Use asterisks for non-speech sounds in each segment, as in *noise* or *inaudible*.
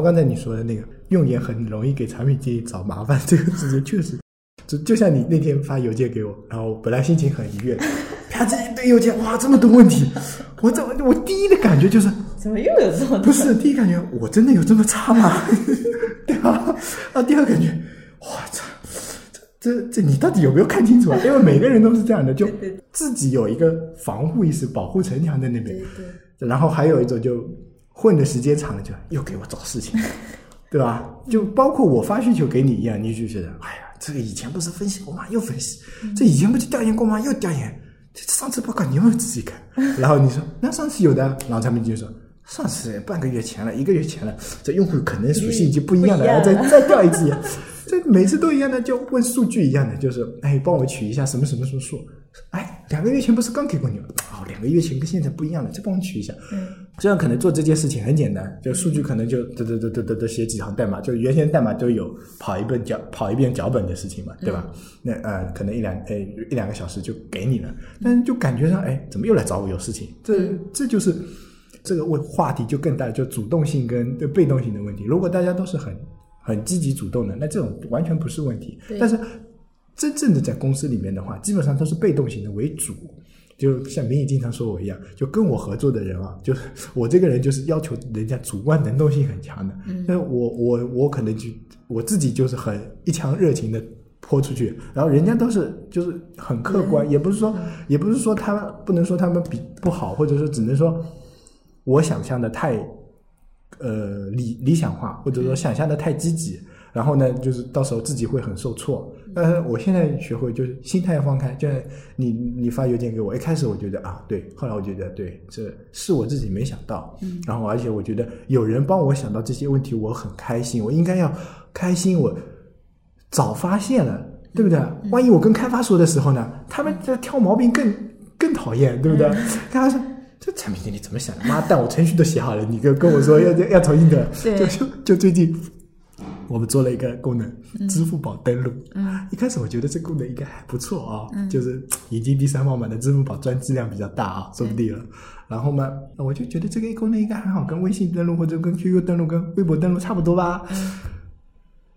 后刚才你说的那个用眼很容易给产品经理找麻烦，这个事情确实，*laughs* 就就像你那天发邮件给我，然后本来心情很愉悦，*laughs* 啪这一堆邮件，哇，这么多问题，我怎么我第一的感觉就是，怎么又有这么多？不是第一感觉我真的有这么差吗？*laughs* 对吧？啊，第二感觉，我操，这这这你到底有没有看清楚啊？因为每个人都是这样的，就自己有一个防护意识，保护城墙在那边对，对，然后还有一种就混的时间长了，就又给我找事情，*laughs* 对吧？就包括我发需求给你一样，你就觉得，哎呀，这个以前不是分析过吗？又分析，这以前不就调研过吗？又调研，这上次报告你有没有仔细看？*laughs* 然后你说，那上次有的，然后产品经理说。上次半个月前了，一个月前了，这用户可能属性已经不一样了，然后再再调一次，*laughs* 这每次都一样的，就问数据一样的，就是哎，帮我取一下什么什么什么数，哎，两个月前不是刚给过你吗？哦，两个月前跟现在不一样了，再帮我取一下。嗯，这样可能做这件事情很简单，就数据可能就得得得得得得写几行代码，就原先代码都有跑一遍脚跑一遍脚本的事情嘛，对吧？那呃，可能一两呃一两个小时就给你了，但是就感觉上哎，怎么又来找我有事情？这这就是这个问话题就更大，就主动性跟对被动性的问题。如果大家都是很很积极主动的，那这种完全不是问题。但是真正的在公司里面的话，基本上都是被动型的为主。就像明宇经常说我一样，就跟我合作的人啊，就是我这个人就是要求人家主观能动性很强的。嗯，那我我我可能就我自己就是很一腔热情的泼出去，然后人家都是就是很客观，也不是说也不是说他们不能说他们比不好，或者说只能说我想象的太呃理理想化，或者说想象的太积极，然后呢，就是到时候自己会很受挫。但是我现在学会就是心态要放开，就像你你发邮件给我，一开始我觉得啊对，后来我觉得对，这是我自己没想到，嗯，然后而且我觉得有人帮我想到这些问题，我很开心，我应该要开心，我早发现了，对不对？万一我跟开发说的时候呢，他们在挑毛病更更讨厌，对不对？开发说。这产品经理怎么想的？妈蛋，我程序都写好了，你跟跟我说要要重新的，就就就最近我们做了一个功能，支付宝登录。嗯，一开始我觉得这功能应该还不错啊，就是引进第三方版的支付宝专质量比较大啊，说不定了。然后呢，我就觉得这个功能应该很好，跟微信登录或者跟 QQ 登录、跟微博登录差不多吧。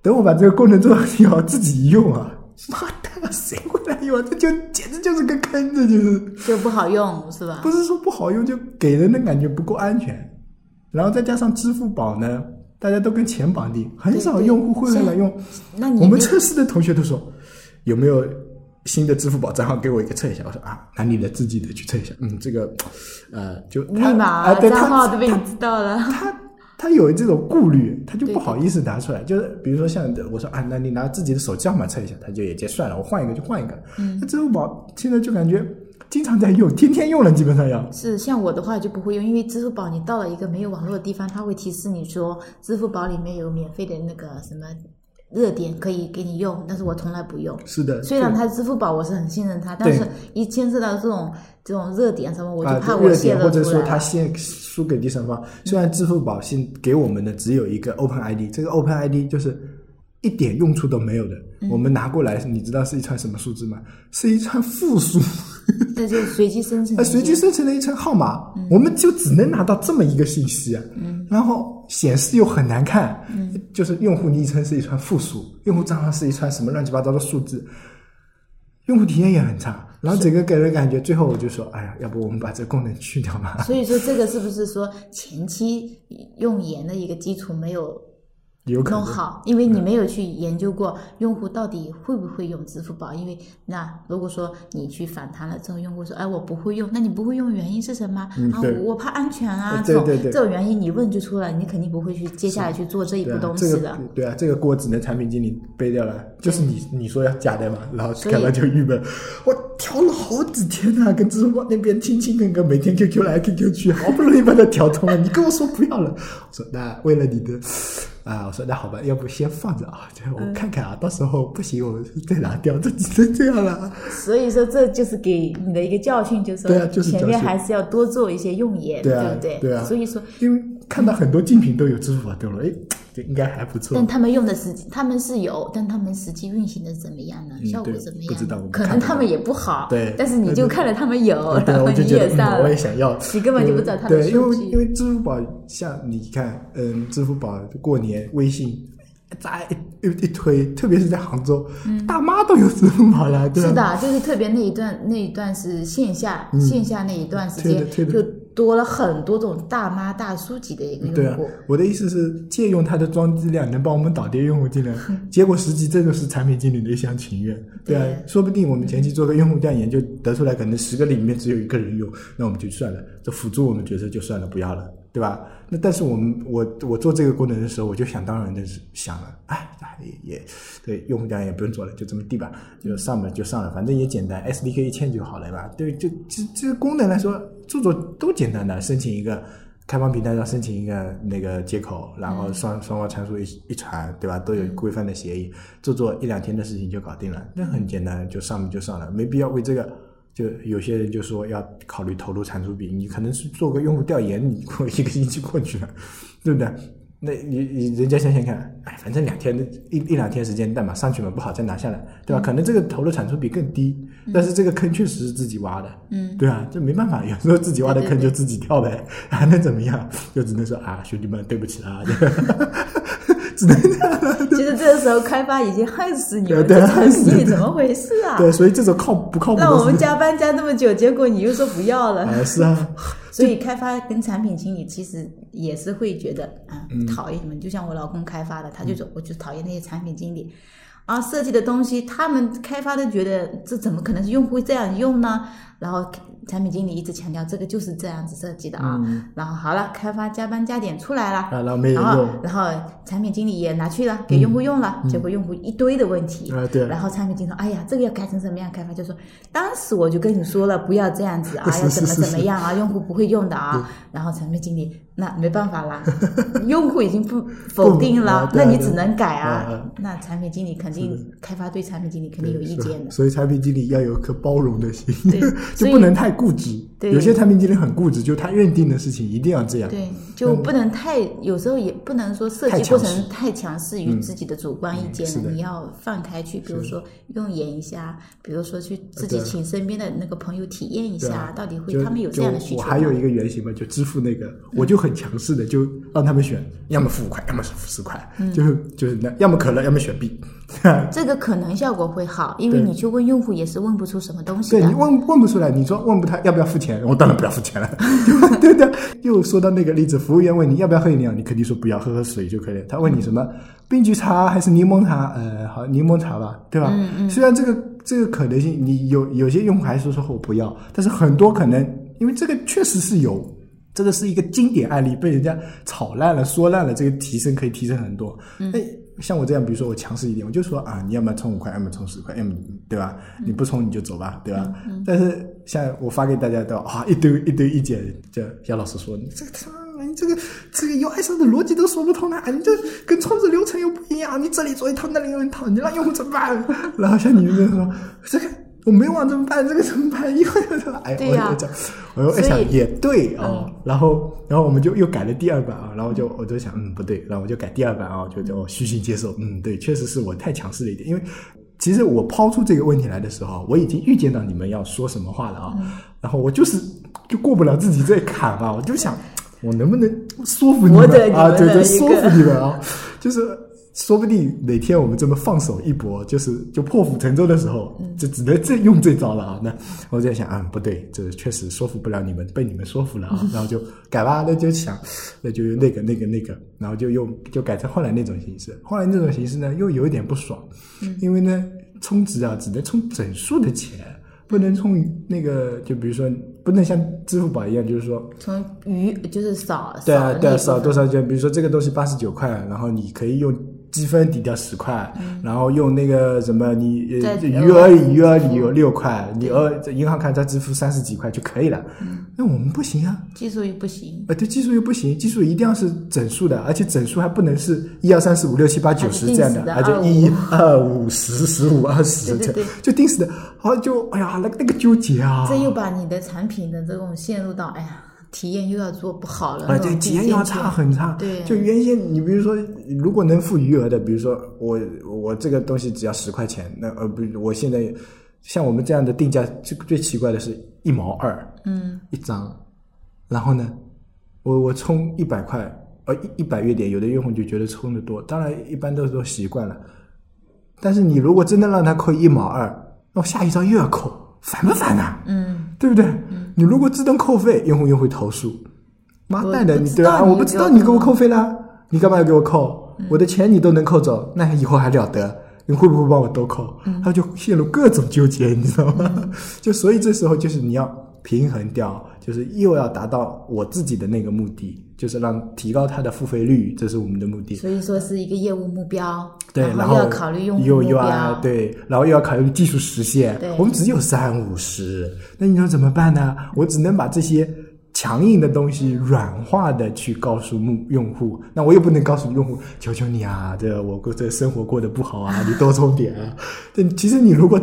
等我把这个功能做好以后，自己一用啊，妈的，谁会来用啊？这就简直就是个坑，这就是。就不好用是吧？不是说不好用，就给人的感觉不够安全。然后再加上支付宝呢，大家都跟钱绑定，很少用户会来用。那你我们测试的同学都说，有没有新的支付宝账号给我一个测一下？我说啊，拿你的自己的去测一下。嗯，这个呃，就密他码、账号他都被你知道了。他他有这种顾虑，他就不好意思拿出来。就是比如说像我说啊，那你拿自己的手机号码测一下，他就也就算了，我换一个就换一个。嗯，那支付宝现在就感觉经常在用，天天用了，基本上要。是像我的话就不会用，因为支付宝你到了一个没有网络的地方，它会提示你说支付宝里面有免费的那个什么热点可以给你用，但是我从来不用。是的，虽然它支付宝我是很信任它，但是一牵涉到这种这种热点什么，我就啊，怕我热点或者说泄露出来。他先输给第三方。虽然支付宝现给我们的只有一个 Open ID，这个 Open ID 就是一点用处都没有的。嗯我们拿过来，你知道是一串什么数字吗？是一串负数，*laughs* 那就随机生成随机生成的一串号码，我们就只能拿到这么一个信息嗯。然后显示又很难看，就是用户昵称是一串负数，用户账号是一串什么乱七八糟的数字，用户体验也很差。然后整个给人感觉，最后我就说，哎呀，要不我们把这功能去掉吧。所以说这个是不是说前期用盐的一个基础没有弄好？因为你没有去研究过用户到底会不会用支付宝。因为那如果说你去反弹了之后，用户说：“哎，我不会用。”那你不会用原因是什么？啊，我我怕安全啊，呃这种这种原因你问就出来，你肯定不会去接下来去做这一步东西的这个。对啊，这个锅只能产品经理背掉了，就是你你说要假的嘛，然后所以开完就郁闷，我调了好几天呐、跟支付宝那边亲亲跟跟，每天 QQ 来 QQ 去，好不容易把它调通了，你跟我说不要了，我说那为了你的啊，我说那好吧，要不先放着啊，*laughs* 这我看看啊，到时候不行我再拿掉，这只能这样了。所以说这就是给你的一个教训，就是对啊就是前面还是要多做一些用眼，对啊不对？对啊所以说因为看到很多竞品都有支付宝登录，哎，这应该还不错但。他们用的实际，他们是有，但他们实际运行的怎么样呢？嗯效果怎么样？不知道可能他们也不好。对但是你就看了他们有，对，然后你也上嗯，我也，想要。你根本就不知道他的对，因。为因为支付宝像你看，嗯，支付宝过年微信。在一一推，特别是在杭州，大妈都有支付宝了，对是的，就是特别那一段那一段是线下、线下那一段时间就多了很多种大妈大叔级的一个对啊用户。，我的意思是借用它的装机量，能帮我们导跌用户进来。*laughs* 结果实际这就是产品经理的一厢情愿，对啊，对说不定我们前期做个用户调研，就得出来可能十个里面只有一个人用，那我们就算了，这辅助我们角色就算了，不要了，对吧？那但是我们我我做这个功能的时候，我就想当然的是想了，哎，也也对，用户调研也不用做了，就这么地吧，就上吧就上了，反正也简单，SDK 一嵌就好了吧？对，就这这个功能来说，做做都简单的，申请一个。开放平台上申请一个那个接口，然后双双方参数一一传，对吧？都有规范的协议，做做一两天的事情就搞定了，那很简单，就上面就上了，没必要为这个。就有些人就说要考虑投入产出比，你可能是做个用户调研，你过一个星期过去了，对不对？*laughs* 那你你人家想想看，哎，反正两天的一一两天时间，代码上去嘛，不好再拿下来，对吧？可能这个投入产出比更低，但是这个坑确实是自己挖的，嗯，对啊，这没办法，有时候自己挖的坑就自己跳呗，还能 *laughs* 怎么样？就只能说啊，兄弟们，对不起啊，*laughs* 只能这样。这个时候开发已经恨死你了，对对这程序你怎么回事啊？对，所以这种靠不靠谱的让我们加班加那么久，结果你又说不要了。啊，是啊，*laughs* 所以开发跟产品经理其实也是会觉得啊、嗯讨厌你们。就像我老公开发的，他就说我就讨厌那些产品经理。啊，设计的东西，他们开发的觉得这怎么可能是用户会这样用呢？然后产品经理一直强调这个就是这样子设计的啊。然后好了，开发加班加点出来了，然后然后用然后产品经理也拿去了给用户用了，结果用户一堆的问题。啊对然后产品经理说：“哎呀，这个要改成什么样？”开发就说：“当时我就跟你说了，不要这样子啊，*laughs* 要怎么怎么样啊，用户不会用的啊。”然后产品经理那没办法啦，*laughs* 用户已经不否定啊了，啊那你只能改啊。那产品经理肯定开发对产品经理肯定有意见的。所以产品经理要有颗包容的心对，*laughs* 就不能太固执。对有些产品经理很固执，就他认定的事情一定要这样。对，就不能太，有时候也不能说设计过程太强势于自己的主观意见你要放开去，比如说用眼一下，比如说去自己请身边的那个朋友体验一下，到底会他们有这样的需求吗。我还有一个原型嘛，就支付那个，我就很强势的，就让他们选，要么付五块，要么是付十块，嗯就是就是那，要么可乐，要么选 B。*laughs* 这个可能效果会好，因为你去问用户也是问不出什么东西的对你。问问不出来，你说问不他要不要付钱，我当然不要付钱了，对不对？*laughs* 又说到那个例子，服务员问你要不要喝饮料，你肯定说不要，喝喝水就可以了。他问你什么冰菊茶还是柠檬茶？呃，好，柠檬茶吧，对吧？嗯嗯虽然这个这个可能性，你有有些用户还是说说我不要，但是很多可能因为这个确实是有。这个是一个经典案例，被人家炒烂了、说烂了，这个提升可以提升很多。那、像我这样，比如说我强势一点，我就说啊，你要么充五块，要么充十块，要么对吧？你不充你就走吧，对吧？但是像我发给大家的啊，一堆一堆意见，就姚老师说你这个他妈你这个这个 UI 上的逻辑都说不通了，你这跟充值流程又不一样，你这里做一套那里有一套，你让用户怎么办？然后像你们这说这个。我没网怎么办？这个怎么办？以后哎，我就讲，我又在想也对哦，然后然后我们就又改了第二版啊，然后就我就想，嗯，不对，然后我就改第二版啊，就就虚心接受，嗯，对，确实是我太强势了一点，因为其实我抛出这个问题来的时候，我已经预见到你们要说什么话了啊，然后我就是就过不了自己这坎啊，我就想我能不能说服你们啊，对对，说服你们啊，就是。说不定哪天我们这么放手一搏，就是就破釜沉舟的时候，就只能这用这招了啊！那我在想啊，不对，这确实说服不了你们，被你们说服了啊，然后就改吧，那就想，那就用那个那个那个，然后就用就改成后来那种形式。后来那种形式呢，又有一点不爽，因为呢，充值啊只能充整数的钱，不能充那个，就比如说不能像支付宝一样，就是说从余就是扫对啊，对啊，少的那部少多少钱？比如说这个东西八十九块，然后你可以用积分抵掉十块，然后用那个什么你余额里余额里有六块，你额银行卡再支付三十几块就可以了。那我们不行啊，技术又不行，啊，对，技术又不行，技术一定要是整数的，而且整数还不能是一二三四五六七八九十这样的，而且一二五十十五二十这对对对。就定死的，好像就哎呀，那个那个纠结啊，这又把你的产品的这种陷入到哎呀体验又要做不好了，啊，对，体验要差很差。对，就原先你比如说，如果能付余额的，比如说我我这个东西只要十块钱，那呃不，我现在像我们这样的定价，最最奇怪的是一毛二，嗯，一张，然后呢，我我充一百块，呃一一百月点，有的用户就觉得充的多，当然一般都是都习惯了。但是你如果真的让他扣一毛二，那我下一张又要扣，烦不烦呐？嗯，对不对？你如果自动扣费，用户又会投诉。妈蛋的，你对啊，知道你我不知道你给我扣费啦，你干嘛要给我扣？我的钱你都能扣走，那以后还了得？你会不会帮我多扣？他就陷入各种纠结，你知道吗？*laughs* 就所以这时候就是你要平衡掉，就是又要达到我自己的那个目的，就是让提高它的付费率，这是我们的目的。所以说是一个业务目标，对，然后又要考虑用户又要标，对，然后又要考虑技术实现对。我们只有三五十，那你说怎么办呢？我只能把这些强硬的东西软化的去告诉目用户，那我又不能告诉用户，求求你啊，这我过这生活过得不好啊，你多充点啊。这其实你如果。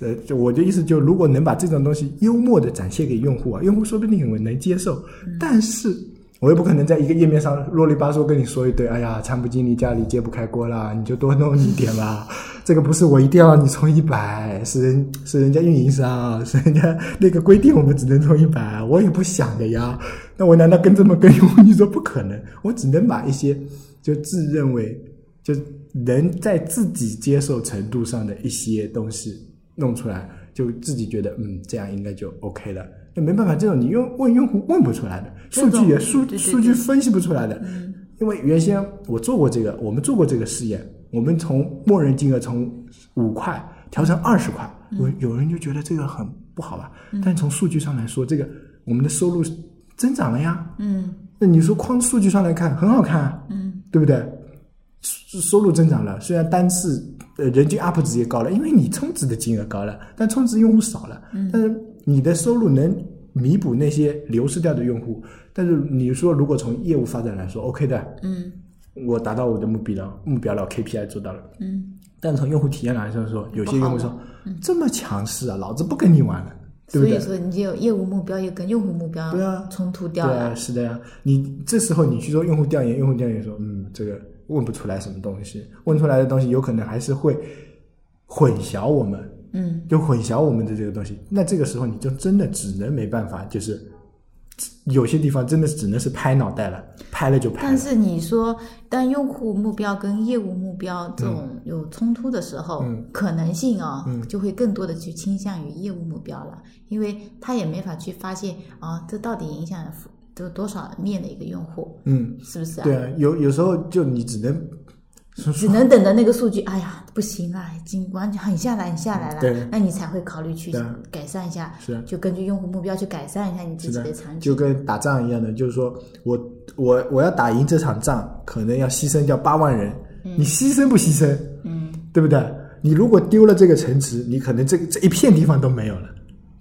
呃，就我的意思就，如果能把这种东西幽默的展现给用户啊，用户说不定能接受。但是我又不可能在一个页面上啰里吧嗦跟你说一堆，哎呀，产品经理家里揭不开锅啦，你就多弄一点吧。*laughs* 这个不是我一定要你充一百，是人是人家运营商，是人家那个规定，我们只能充一百，我也不想的呀。那我难道跟这么跟用户？你说不可能，我只能把一些就自认为就能在自己接受程度上的一些东西弄出来，就自己觉得嗯，这样应该就 OK 了。那没办法，这种你用问用户问不出来的，数据也数数据分析不出来的。因为原先我做过这个，我们做过这个试验，我们从默认金额从五块调成二十块，有有人就觉得这个很不好吧？但从数据上来说，这个我们的收入增长了呀。嗯那你说光数据上来看，很好看啊，嗯，对不对？收收入增长了，虽然单次呃人均 UP 值也高了，因为你充值的金额高了，但充值用户少了，但是你的收入能弥补那些流失掉的用户。但是你说如果从业务发展来说，OK 的，嗯我达到我的目标了，目标了，KPI 做到了。嗯，但从用户体验来说，说有些用户说这么强势啊，老子不跟你玩了，对不对？所以说你就有业务目标又跟用户目标对啊冲突掉了对啊，了，是的呀。你这时候你去做用户调研，用户调研说，嗯，这个问不出来什么东西，问出来的东西有可能还是会混淆我们，嗯。就混淆我们的这个东西。那这个时候你就真的只能没办法，就是有些地方真的只能是拍脑袋了，拍了就拍了。但是你说，当用户目标跟业务目标这种有冲突的时候，嗯。可能性啊、嗯。就会更多的去倾向于业务目标了，因为他也没法去发现啊，这到底影响了多多少面的一个用户，嗯，是不是啊？对啊，有有时候就你只能只能等着那个数据，哎呀，不行了，已经完全很下来，很下来了，对那你才会考虑去改善一下，是啊就根据用户目标去改善一下你自己的己的产，就。跟打仗一样的，就是说我我我要打赢这场仗，可能要牺牲掉八万人，你牺牲不牺牲？嗯，对不对？你如果丢了这个城池，你可能这个这一片地方都没有了，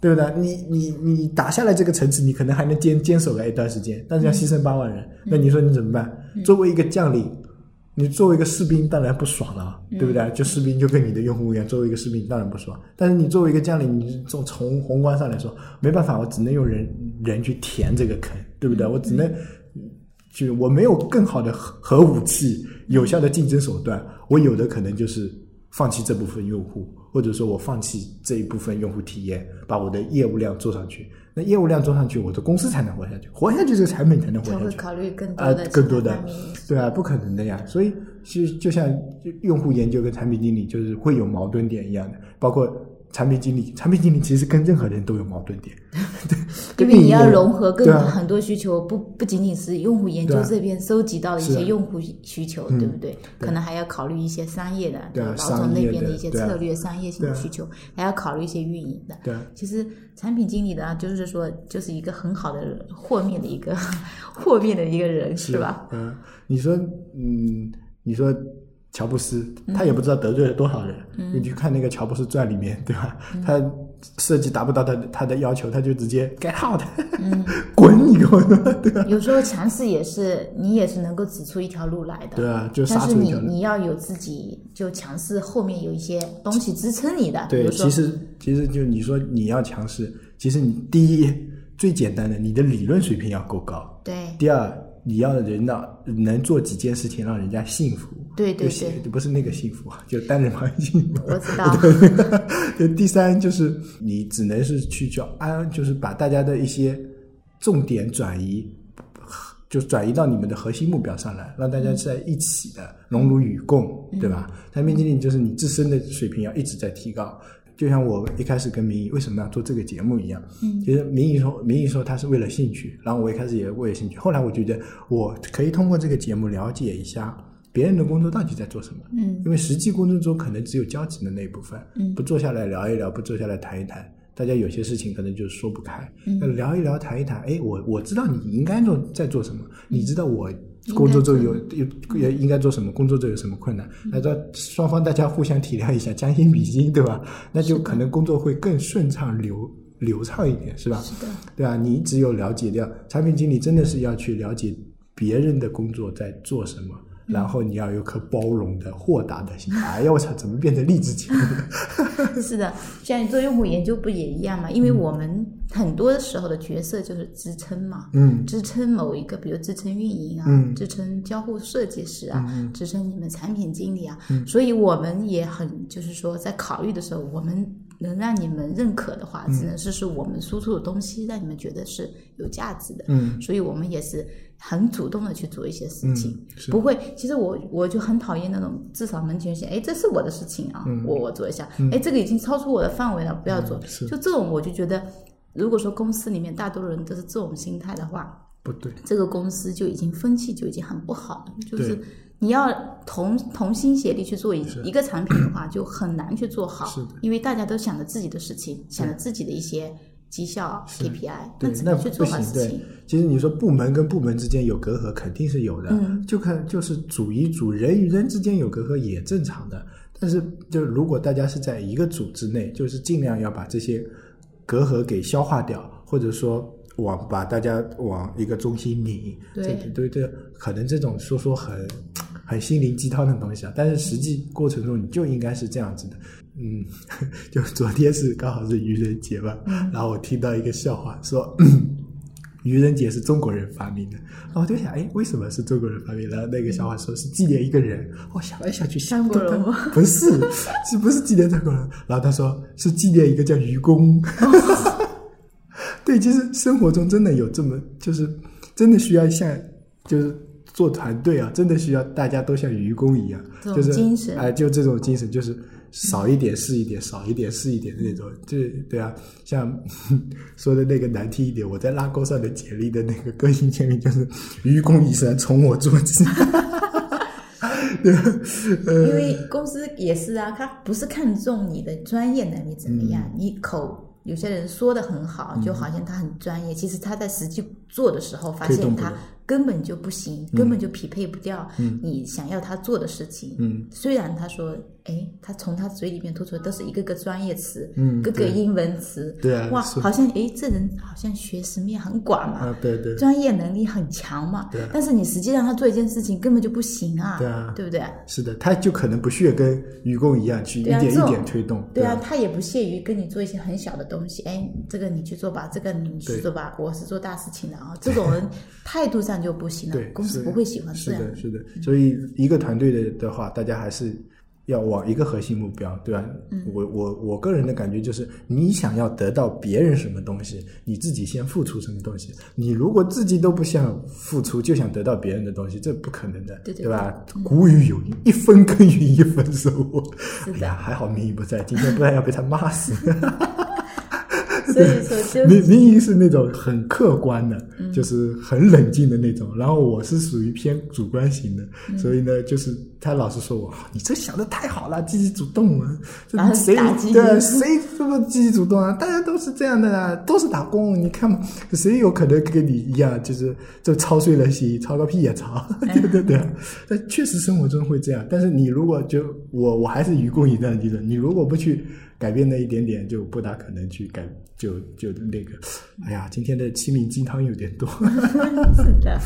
对不对？你你你打下来这个城池，你可能还能坚坚守个一段时间，但是要牺牲八万人，那你说你怎么办？作为一个将领，你作为一个士兵，当然不爽了，对不对？就士兵就跟你的用户一样，作为一个士兵当然不爽。但是你作为一个将领，你从从宏观上来说，没办法，我只能用人人去填这个坑，对不对？我只能。就我没有更好的核核武器、有效的竞争手段，我有的可能就是放弃这部分用户，或者说我放弃这一部分用户体验，把我的业务量做上去。那业务量做上去，我的公司才能活下去，活下去这个产品才能活下去。会考虑更多更多的对啊，不可能的呀。所以其实就像用户研究跟产品经理就是会有矛盾点一样的，包括产品经理，产品经理其实跟任何人都有矛盾点，*laughs* 对，因为你要融合更很多需求，不不仅仅是用户研究这边收集到的一些用户需求，嗯对不对？可能还要考虑一些商业的，对啊吧？老总那边的一些策略、商业性的需求，还要考虑一些运营的。对啊其实产品经理的啊，就是说，就是一个很好的和面的一个 *laughs* 和面的一个人，是吧？？嗯，你说，嗯，你说乔布斯，他也不知道得罪了多少人。嗯你去看那个《乔布斯传》里面，对吧？他设计达不到他的他的要求，他就直接 get out，*laughs* 滚嗯你给我，对吧？有时候强势也是你也是能够指出一条路来的。对啊，就但是你。你要有自己就强势，后面有一些东西支撑你的，比对，其实其实就你说你要强势，其实你第一最简单的，你的理论水平要够高。对第二，你要人让能做几件事情让人家幸福。对对对，不是那个幸福啊，*laughs* 就单人旁幸福。我知道，*laughs* 就第三就是你只能是去叫安，就是把大家的一些重点转移，就转移到你们的核心目标上来，让大家在一起的荣辱与共，对吧？产品经理就是你自身的水平要一直在提高。就像我一开始跟明仪为什么要做这个节目一样，嗯。其实明仪说，明仪说他是为了兴趣，然后我一开始也为了兴趣，后来我觉得我可以通过这个节目了解一下别人的工作到底在做什么，嗯。因为实际工作中可能只有交集的那一部分，嗯。不坐下来聊一聊，不坐下来谈一谈，大家有些事情可能就说不开，嗯。那聊一聊谈一谈，哎，我我知道你应该做在做什么，嗯。你知道我工作中有有也应该做什么，工作中有什么困难，嗯。那这双方大家互相体谅一下，将心比心，对吧？那就可能工作会更顺畅流流畅一点，是吧？是的，对啊，你只有了解掉产品经理，真的是要去了解别人的工作在做什么，然后你要有颗包容的、豁达的心。哎呀，我操，怎么变成励志节目了？*laughs* 是的，像你做用户研究不也一样嘛？因为我们很多时候的角色就是支撑嘛，嗯支撑某一个，比如支撑运营啊，嗯支撑交互设计师啊，嗯支撑你们产品经理啊，嗯所以我们也很就是说，在考虑的时候，我们能让你们认可的话，嗯。只能是是我们输出的东西让你们觉得是有价值的，嗯。所以我们也是很主动的去做一些事情。嗯，不会，其实我我就很讨厌那种至少门前线，哎，这是我的事情啊，嗯。我我做一下，哎，这个已经超出我的范围了，不要做。嗯是。就这种，我就觉得，如果说公司里面大多数人都是这种心态的话，不对，这个公司就已经风气就已经很不好了。就是对你要同同心协力去做一一个产品的话，就很难去做好，是的因为大家都想着自己的事情，想着自己的一些绩效 KPI，对，那只能去做好事情。，其实你说部门跟部门之间有隔阂，肯定是有的。嗯就看就是组与组，人与人之间有隔阂也正常的。但是，就如果大家是在一个组织内，就是尽量要把这些隔阂给消化掉，或者说往把大家往一个中心拧。对这对对，可能这种说说很很心灵鸡汤的东西啊，但是实际过程中你就应该是这样子的。嗯，*laughs* 就昨天是刚好是愚人节嘛，然后我听到一个笑话说。*clears throat* 愚人节是中国人发明的，然后我就想，哎，为什么是中国人发明的？然后那个笑话说是纪念一个人，我想来想去，张国人吗不是，是不是纪念中国人？然后他说是纪念一个叫愚公。*laughs* 对，其实生活中真的有这么，就是真的需要像，就是做团队啊，真的需要大家都像愚公一样，就是精神。哎、就这种精神，就是少一点是一点，少一点是一点的那种，就是对啊，像 *laughs* 说的那个难听一点，我在拉钩上的简历的那个个性签名就是“愚公移山，从我做起”。*laughs* 对，呃，因为公司也是啊，他不是看重你的专业能力怎么样，嗯。你口有些人说的很好，就好像他很专业，其实他在实际做的时候发现他根本就不行，根本就匹配不掉你想要他做的事情。嗯。虽然他说，哎，他从他嘴里面吐出来都是一个个专业词，嗯对各个英文词，对啊哇，好像哎，这人好像学识面很广嘛，啊，对对，专业能力很强嘛，对啊。但是你实际让他做一件事情根本就不行啊，对啊。对不对？是的，他就可能不屑跟愚公一样去一点一点推动，对啊，吧他也不屑于跟你做一些很小的东西，哎，这个你去做吧，这个你去做吧，我是做大事情的啊，这种人态度上就不行了 *laughs* 对，，公司不会喜欢这样。是的，是的，所以一个团队的的话，大家还是要往一个核心目标，对吧？嗯我我我个人的感觉就是，你想要得到别人什么东西，你自己先付出什么东西。你如果自己都不想付出，就想得到别人的东西，这不可能的，对对吧？古语有云：“一分耕耘一分收获。”哎呀，还好明仪不在，今天不然要被他骂死。*laughs* 所以说就明明仪是那种很客观的，嗯就是很冷静的那种，然后我是属于偏主观型的，嗯所以呢，就是他老是说我，你这想的太好了，积极主动啊，这谁打击对谁这么积极主动啊？大家都是这样的啊，都是打工，你看嘛，谁有可能跟你一样，就是就操碎了心，操个屁也操，*laughs* 对对对，但确实生活中会这样，但是你如果就我我还是愚公移山的人，你如果不去改变那一点点，就不大可能去改，就就那个，哎呀，今天的心灵鸡汤有点多。*laughs* 是的，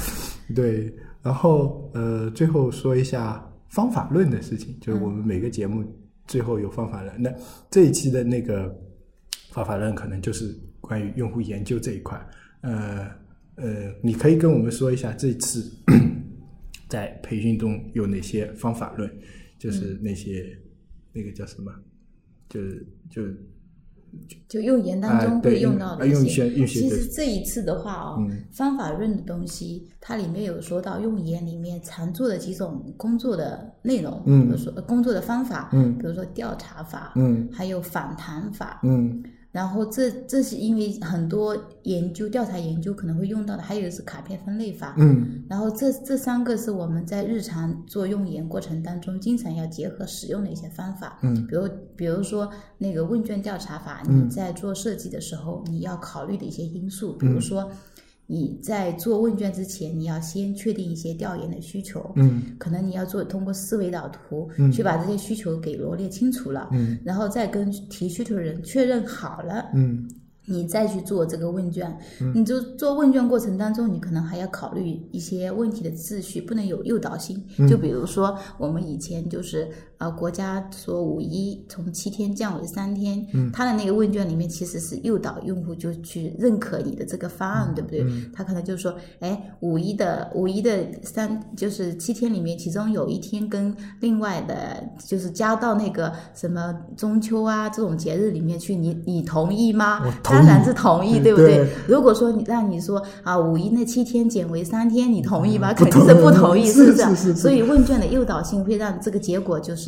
对，然后呃，最后说一下方法论的事情，就是我们每个节目最后有方法论。那这一期的那个方法论可能就是关于用户研究这一块。呃呃，你可以跟我们说一下这次 *coughs* 在培训中有哪些方法论，就是那些、那个叫什么，就是就就用言当中会用到的一些。其实这一次的话哦，嗯。方法论的东西，它里面有说到用言里面常做的几种工作的内容，嗯。比如说呃工作的方法，嗯。比如说调查法，嗯。还有访谈法，嗯然后这这是因为很多研究调查研究可能会用到的，还有是卡片分类法，嗯。然后这这三个是我们在日常做用研过程当中经常要结合使用的一些方法。嗯。比如比如说那个问卷调查法，嗯。你在做设计的时候你要考虑的一些因素，比如说你在做问卷之前，你要先确定一些调研的需求。嗯。可能你要做通过思维导图、嗯。去把这些需求给罗列清楚了，嗯。然后再跟提需求的人确认好了，嗯。你再去做这个问卷，嗯。你就做问卷过程当中，你可能还要考虑一些问题的秩序，不能有诱导性。就比如说，我们以前就是呃，国家说五一从七天降为三天，他的那个问卷里面其实是诱导用户就去认可你的这个方案，对不对？他可能就说，哎，五一的五一的三就是七天里面，其中有一天跟另外的，就是加到那个什么中秋啊这种节日里面去，你你同意吗当然是同意，嗯对不对对？如果说你让你说啊，五一那七天减为三天，你同意吗？嗯肯定是不同意，同意是不是？是是是所以问卷的诱导性会让这个结果就是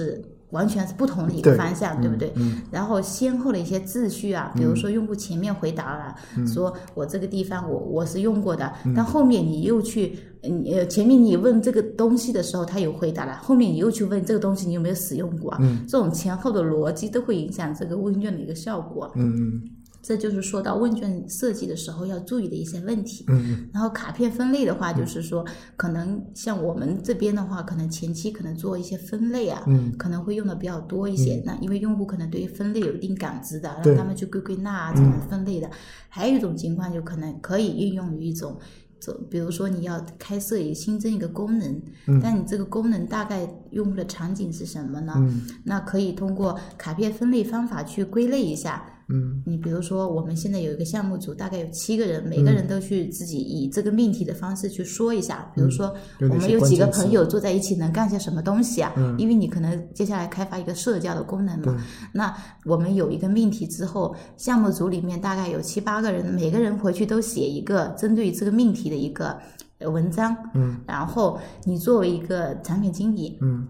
完全是不同的一个方向，对不对？嗯然后先后的一些秩序啊，比如说用户前面回答了，嗯说我这个地方我我是用过的，但后面你又去，嗯呃，前面你问这个东西的时候，他有回答了，后面你又去问这个东西你有没有使用过啊？嗯这种前后的逻辑都会影响这个问卷的一个效果。嗯嗯这就是说到问卷设计的时候要注意的一些问题。嗯然后卡片分类的话，就是说，可能像我们这边的话，可能前期可能做一些分类啊，嗯可能会用的比较多一些。那因为用户可能对于分类有一定感知的，对让他们去归归纳啊，怎么分类的。还有一种情况，就可能可以运用于一种。这比如说你要开设一新增一个功能，但你这个功能大概用户的场景是什么呢？嗯那可以通过卡片分类方法去归类一下。嗯你比如说，我们现在有一个项目组，大概有七个人，每个人都去自己以这个命题的方式去说一下。比如说，我们有几个朋友坐在一起能干些什么东西啊？嗯因为你可能接下来开发一个社交的功能嘛。那我们有一个命题之后，项目组里面大概有七八个人，每个人回去都写一个针对这个命题的一个呃文章。嗯，然后你作为一个产品经理，嗯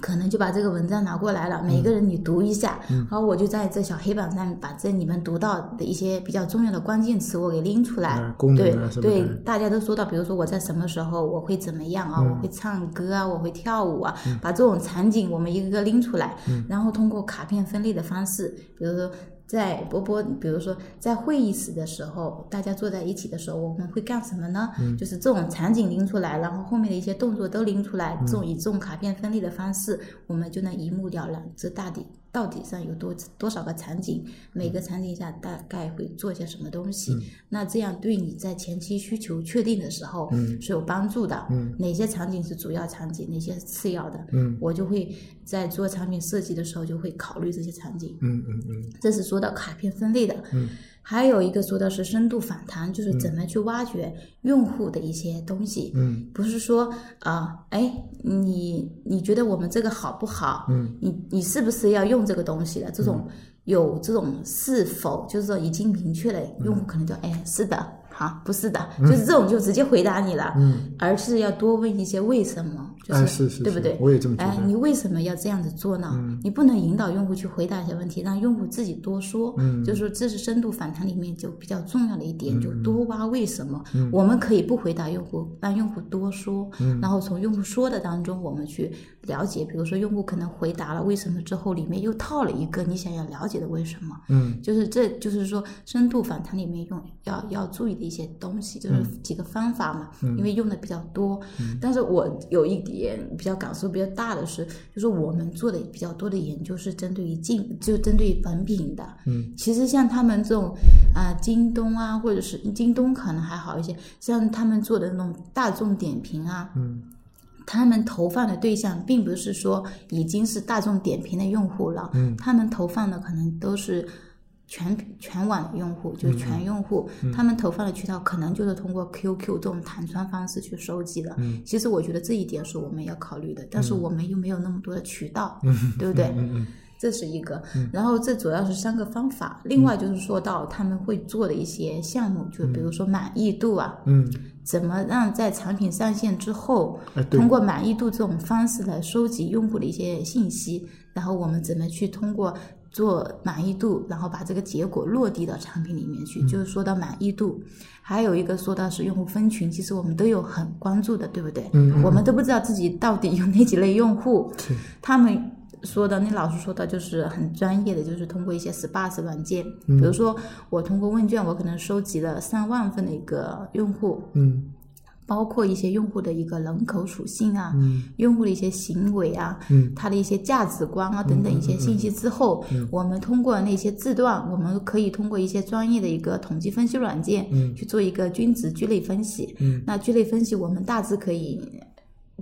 可能就把这个文章拿过来了，每个人你读一下，然后我就在这小黑板上把这你们读到的一些比较重要的关键词我给拎出来。啊对对，大家都说到，比如说我在什么时候我会怎么样啊？嗯我会唱歌啊，我会跳舞啊，把这种场景我们一个个拎出来，嗯然后通过卡片分类的方式，比如说。在波波，比如说在会议室的时候，大家坐在一起的时候，我们会干什么呢？嗯就是这种场景拎出来，然后后面的一些动作都拎出来，嗯这种以这种卡片分类的方式，我们就能一目了然，这大底到底上有多多少个场景，每个场景下大概会做些什么东西。嗯那这样对你在前期需求确定的时候嗯是有帮助的。嗯哪些场景是主要场景，哪些是次要的，嗯我就会在做产品设计的时候就会考虑这些场景。嗯嗯嗯这是说到卡片分类的。嗯还有一个说的是深度访谈，就是怎么去挖掘用户的一些东西。嗯不是说啊，哎、你你觉得我们这个好不好？嗯你你是不是要用这个东西的？这种有这种是否，就是说已经明确了，用户可能就哎是的，好不是的，就是这种就直接回答你了，嗯，而是要多问一些为什么，就哎是是是对不对？我也这么觉哎，你为什么要这样子做呢？你不能引导用户去回答一些问题，让用户自己多说。嗯就是说这是深度访谈里面就比较重要的一点，就多挖为什么。嗯我们可以不回答用户，让用户多说，然后从用户说的当中，我们去了解，比如说用户可能回答了为什么之后，里面又套了一个你想要了解的为什么。嗯就是这就是说深度访谈里面用要要注意的一些东西，就是几个方法嘛，因为用的比较多。但是我有一点比较感受比较大的是，就是我们做的比较多的研究是针对于竞，就针对于本品的。嗯，其实像他们这种啊、京东啊，或者是京东可能还好一些，像他们做的那种大众点评啊，嗯。他们投放的对象并不是说已经是大众点评的用户了，嗯。他们投放的可能都是全全网的用户，就是全用户，他们投放的渠道可能就是通过 QQ 这种弹窗方式去收集的。其实我觉得这一点是我们要考虑的，但是我们又没有那么多的渠道，对不对？这是一个，然后这主要是三个方法。另外就是说到他们会做的一些项目，就比如说满意度啊，嗯，怎么让在产品上线之后哎，通过满意度这种方式来收集用户的一些信息，然后我们怎么去通过做满意度，然后把这个结果落地到产品里面嗯。去，就是说到满意度。还有一个说到是用户分群，其实我们都有很关注的，对不对？嗯嗯。我们都不知道自己到底有哪几类用户，他们说的，那老师说的就是很专业的，就是通过一些 SPAS 软件，嗯。比如说我通过问卷，我可能收集了三万份的一个用户，嗯包括一些用户的一个人口属性啊，嗯。用户的一些行为啊，嗯。他的一些价值观啊等等一些信息之后，我们通过那些字段，我们可以通过一些专业的一个统计分析软件，嗯。去做一个均值聚类分析。嗯。那聚类分析，我们大致可以。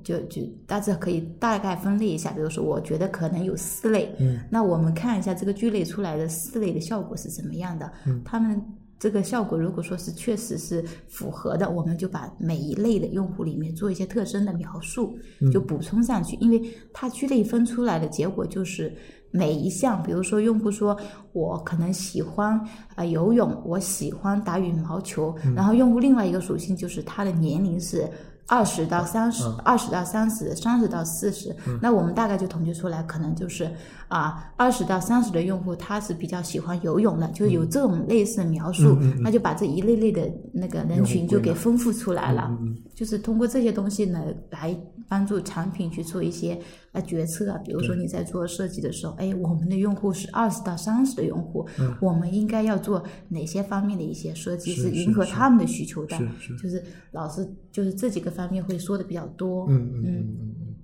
就就大致可以大概分类一下，比如说，我觉得可能有四类，嗯。那我们看一下这个聚类出来的四类的效果是怎么样的。嗯。他们这个效果如果说是确实是符合的，我们就把每一类的用户里面做一些特征的描述，嗯就补充上去，因为它区类分出来的结果就是。每一项，比如说用户说，我可能喜欢啊、呃游泳，我喜欢打羽毛球，嗯然后用户另外一个属性就是他的年龄是二十到三十、二十到三十，三十到四十、那我们大概就统计出来，可能就是啊，二十到三十的用户他是比较喜欢游泳的，就是有这种类似的描述，那就把这一类类的那个人群就给丰富出来了，就是通过这些东西呢来帮助产品去做一些呃决策啊，比如说你在做设计的时候，哎，我们的用户是二十到三十的用户，我们应该要做哪些方面的一些设计是迎合他们的需求的？是是就是老师就是这几个方面会说的比较多。嗯嗯嗯嗯嗯，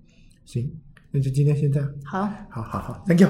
行，那就今天先这样。好，好好好，Thank you。